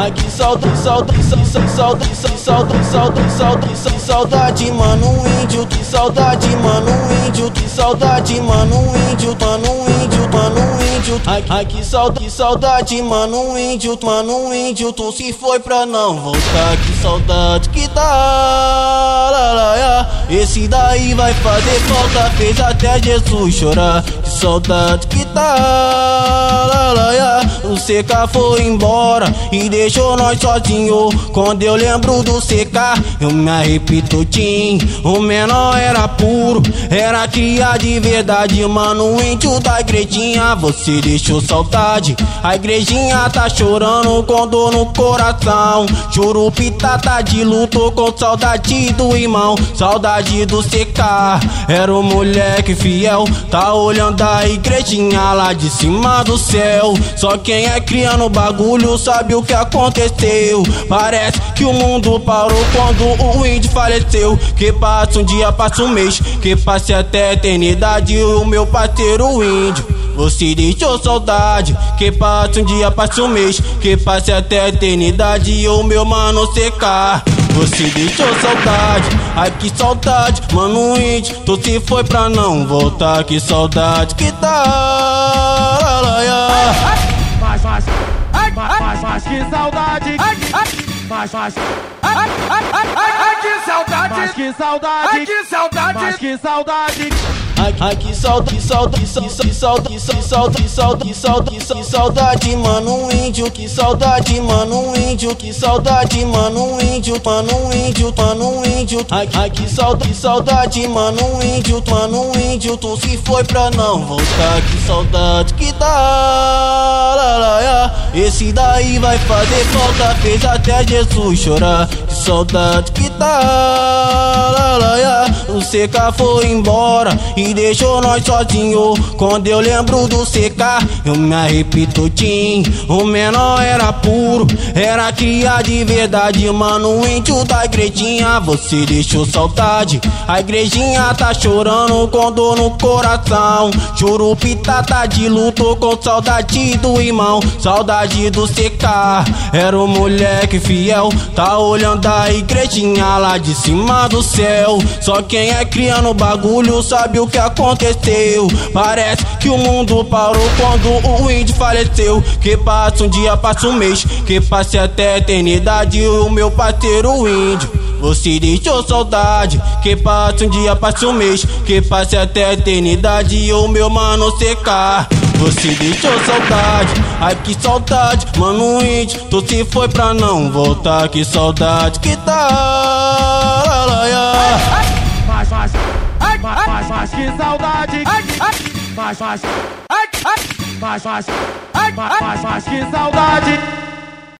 Ai que saudade, saudade, saudade, saudade, saudade, saudade, saudade, saudade, mano, índio, que saudade, mano, índio, que saudade, mano, índio, mano, índio, mano, índio. Ai, ai que saudade, mano, índio, mano, índio, tu se foi pra não voltar, que saudade que dá. Esse daí vai fazer falta, fez até Jesus chorar. Que saudade que tá. O CK foi embora e deixou nós sozinho. Quando eu lembro do CK, eu me arrepito, Tim. O menor era puro, era tia de verdade, mano. Índio da igrejinha, você deixou saudade. A igrejinha tá chorando com dor no coração. Churupita tá de luto com saudade do irmão. Saudade do CK, era o moleque fiel. Tá olhando a igrejinha lá de cima do céu. Só quem é criando bagulho sabe o que aconteceu. Parece que o mundo parou quando o índio faleceu. Que passa um dia, passa um mês. Que passe até a eternidade o meu parceiro índio. Você deixou saudade, que passa um dia, passa um mês, que passe até a eternidade o meu mano secar. Você deixou saudade, ai que saudade, mano índio, tu se foi pra não voltar, que saudade que tá. Mas, mas, mas, mas, que saudade, mas, mas, Ai que saudade, mas que saudade, ai que saudade. mas que saudade. Aqui solta, que solta, que solta, que solta, que solta, que que que saudade, mano, um índio, que saudade, mano, um índio, que saudade, mano, um índio, mano, um índio, mano, um índio. Aqui ai que saudade, mano, um índio, mano, um índio, tu se foi pra não voltar, que saudade que dá. Esse daí vai fazer falta, fez até Jesus chorar, que saudade que dá. O CK foi embora e deixou nós sozinho. Quando eu lembro do CK, eu me arrepito, Tim. O menor era puro, era cria de verdade, mano. Índio da igrejinha, você deixou saudade. A igrejinha tá chorando com dor no coração. Churupita tá de luto com saudade do irmão, saudade do CK. Era o moleque fiel, tá olhando a igrejinha lá de cima do céu. Só quem é criando bagulho sabe o que aconteceu. Parece que o mundo parou quando o índio faleceu. Que passa um dia, passa um mês. Que passe até a eternidade o meu parceiro índio. Você deixou saudade, que passa um dia, passa um mês, que passe até a eternidade o meu mano secar. Você deixou saudade, ai que saudade, mano índio, tu se foi pra não voltar, que saudade que tá. Mas, mas que saudade, mas, mas, mas, mas, mas, mas, mas que saudade.